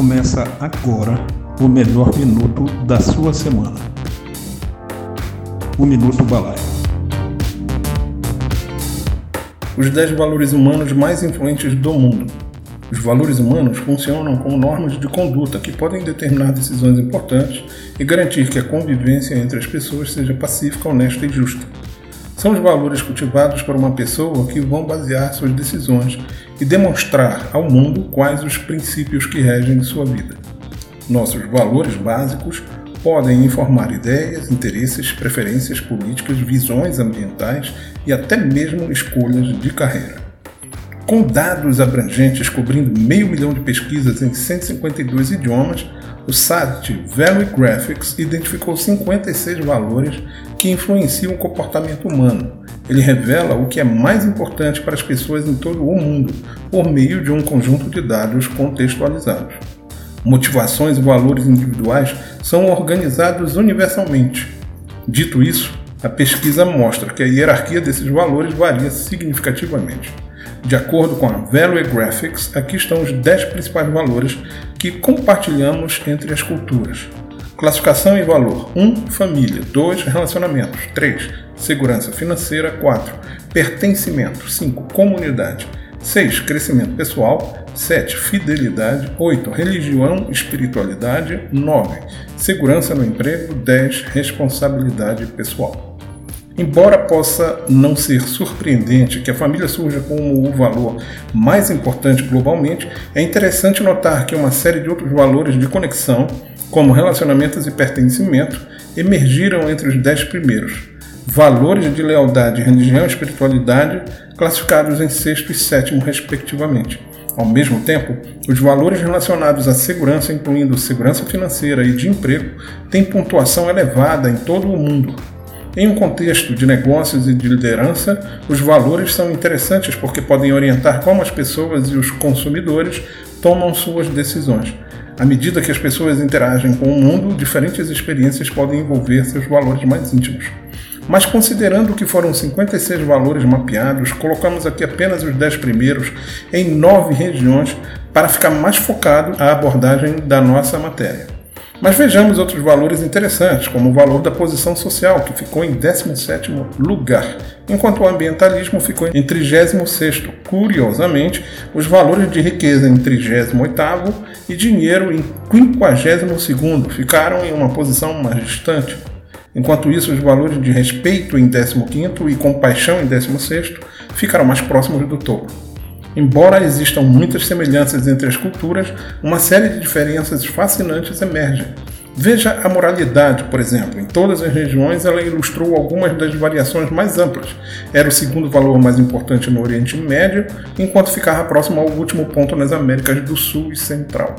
Começa agora o melhor minuto da sua semana. O Minuto Balaio. Os 10 valores humanos mais influentes do mundo. Os valores humanos funcionam como normas de conduta que podem determinar decisões importantes e garantir que a convivência entre as pessoas seja pacífica, honesta e justa. São os valores cultivados por uma pessoa que vão basear suas decisões e demonstrar ao mundo quais os princípios que regem sua vida. Nossos valores básicos podem informar ideias, interesses, preferências políticas, visões ambientais e até mesmo escolhas de carreira. Com dados abrangentes cobrindo meio milhão de pesquisas em 152 idiomas, o site Value Graphics identificou 56 valores que influenciam o comportamento humano. Ele revela o que é mais importante para as pessoas em todo o mundo por meio de um conjunto de dados contextualizados. Motivações e valores individuais são organizados universalmente. Dito isso, a pesquisa mostra que a hierarquia desses valores varia significativamente. De acordo com a Value Graphics, aqui estão os 10 principais valores que compartilhamos entre as culturas. Classificação e valor: 1. Família. 2. Relacionamentos. 3. Segurança financeira. 4. Pertencimento. 5. Comunidade. 6. Crescimento pessoal. 7. Fidelidade. 8. Religião, espiritualidade. 9. Segurança no emprego. 10. Responsabilidade pessoal. Embora possa não ser surpreendente que a família surja como o valor mais importante globalmente, é interessante notar que uma série de outros valores de conexão, como relacionamentos e pertencimento, emergiram entre os dez primeiros. Valores de lealdade, religião e espiritualidade, classificados em sexto e sétimo, respectivamente. Ao mesmo tempo, os valores relacionados à segurança, incluindo segurança financeira e de emprego, têm pontuação elevada em todo o mundo, em um contexto de negócios e de liderança, os valores são interessantes porque podem orientar como as pessoas e os consumidores tomam suas decisões. À medida que as pessoas interagem com o mundo, diferentes experiências podem envolver seus valores mais íntimos. Mas considerando que foram 56 valores mapeados, colocamos aqui apenas os 10 primeiros em nove regiões para ficar mais focado a abordagem da nossa matéria. Mas vejamos outros valores interessantes, como o valor da posição social, que ficou em 17º lugar, enquanto o ambientalismo ficou em 36º. Curiosamente, os valores de riqueza em 38º e dinheiro em 52º ficaram em uma posição mais distante. Enquanto isso, os valores de respeito em 15º e compaixão em 16º ficaram mais próximos do topo. Embora existam muitas semelhanças entre as culturas, uma série de diferenças fascinantes emergem. Veja a moralidade, por exemplo. Em todas as regiões, ela ilustrou algumas das variações mais amplas. Era o segundo valor mais importante no Oriente Médio, enquanto ficava próximo ao último ponto nas Américas do Sul e Central.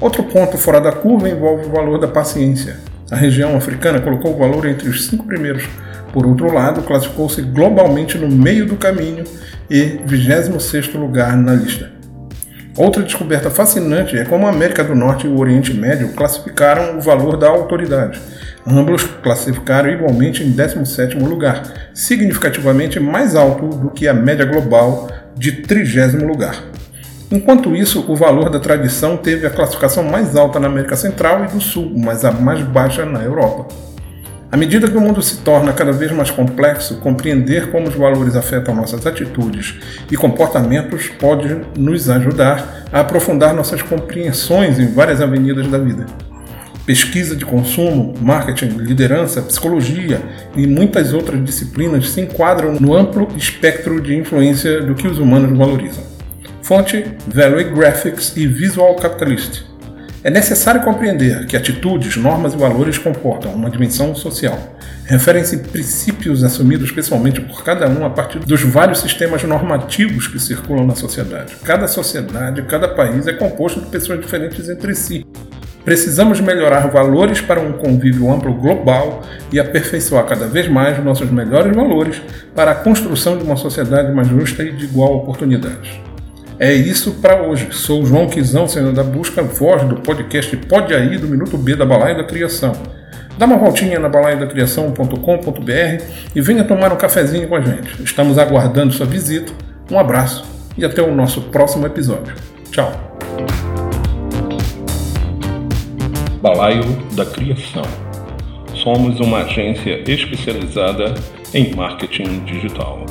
Outro ponto fora da curva envolve o valor da paciência. A região africana colocou o valor entre os cinco primeiros. Por outro lado, classificou-se globalmente no meio do caminho e 26º lugar na lista. Outra descoberta fascinante é como a América do Norte e o Oriente Médio classificaram o valor da autoridade. Ambos classificaram igualmente em 17º lugar, significativamente mais alto do que a média global de 30 lugar. Enquanto isso, o valor da tradição teve a classificação mais alta na América Central e do Sul, mas a mais baixa na Europa. À medida que o mundo se torna cada vez mais complexo, compreender como os valores afetam nossas atitudes e comportamentos pode nos ajudar a aprofundar nossas compreensões em várias avenidas da vida. Pesquisa de consumo, marketing, liderança, psicologia e muitas outras disciplinas se enquadram no amplo espectro de influência do que os humanos valorizam. Fonte: Value Graphics e Visual Capitalist. É necessário compreender que atitudes, normas e valores comportam uma dimensão social. Referem-se princípios assumidos pessoalmente por cada um a partir dos vários sistemas normativos que circulam na sociedade. Cada sociedade, cada país é composto de pessoas diferentes entre si. Precisamos melhorar valores para um convívio amplo global e aperfeiçoar cada vez mais nossos melhores valores para a construção de uma sociedade mais justa e de igual oportunidade. É isso para hoje. Sou João Quizão, Senhor da Busca, voz do podcast Pode Aí, do Minuto B da Balaia da Criação. Dá uma voltinha na balaiadacriação.com.br e venha tomar um cafezinho com a gente. Estamos aguardando sua visita. Um abraço e até o nosso próximo episódio. Tchau! Balaio da Criação. Somos uma agência especializada em marketing digital.